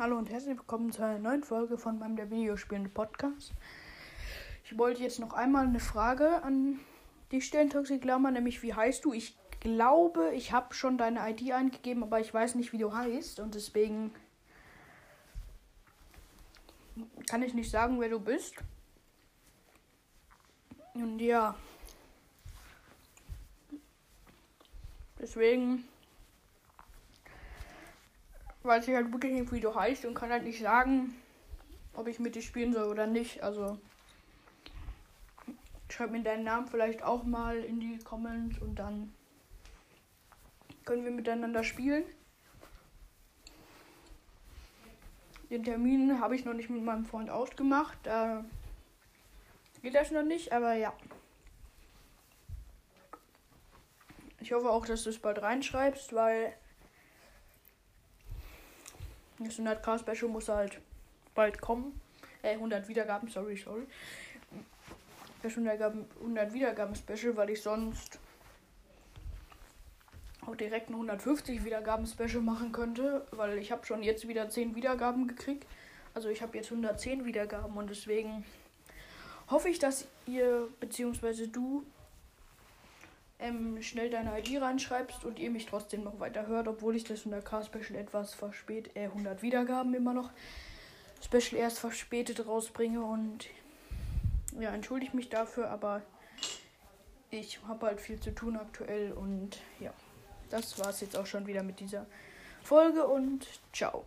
Hallo und herzlich willkommen zu einer neuen Folge von meinem der Videospielende Podcast. Ich wollte jetzt noch einmal eine Frage an dich stellen, Toxic Lama, nämlich wie heißt du? Ich glaube, ich habe schon deine ID eingegeben, aber ich weiß nicht, wie du heißt und deswegen kann ich nicht sagen, wer du bist. Und ja, deswegen weiß ich halt wirklich nicht, wie du heißt und kann halt nicht sagen, ob ich mit dir spielen soll oder nicht. Also schreib mir deinen Namen vielleicht auch mal in die Comments und dann können wir miteinander spielen. Den Termin habe ich noch nicht mit meinem Freund ausgemacht. Da geht das noch nicht, aber ja. Ich hoffe auch, dass du es bald reinschreibst, weil das 100k Special muss halt bald kommen. Äh, 100 Wiedergaben, sorry, sorry. Das 100 Wiedergaben Special, weil ich sonst auch direkt ein 150 Wiedergaben Special machen könnte, weil ich habe schon jetzt wieder 10 Wiedergaben gekriegt. Also ich habe jetzt 110 Wiedergaben und deswegen hoffe ich, dass ihr bzw. du ähm, schnell deine ID reinschreibst und ihr mich trotzdem noch weiter hört, obwohl ich das 100k Special etwas verspätet, äh, 100 Wiedergaben immer noch Special erst verspätet rausbringe und ja, entschuldige mich dafür, aber ich habe halt viel zu tun aktuell und ja, das war es jetzt auch schon wieder mit dieser Folge und ciao.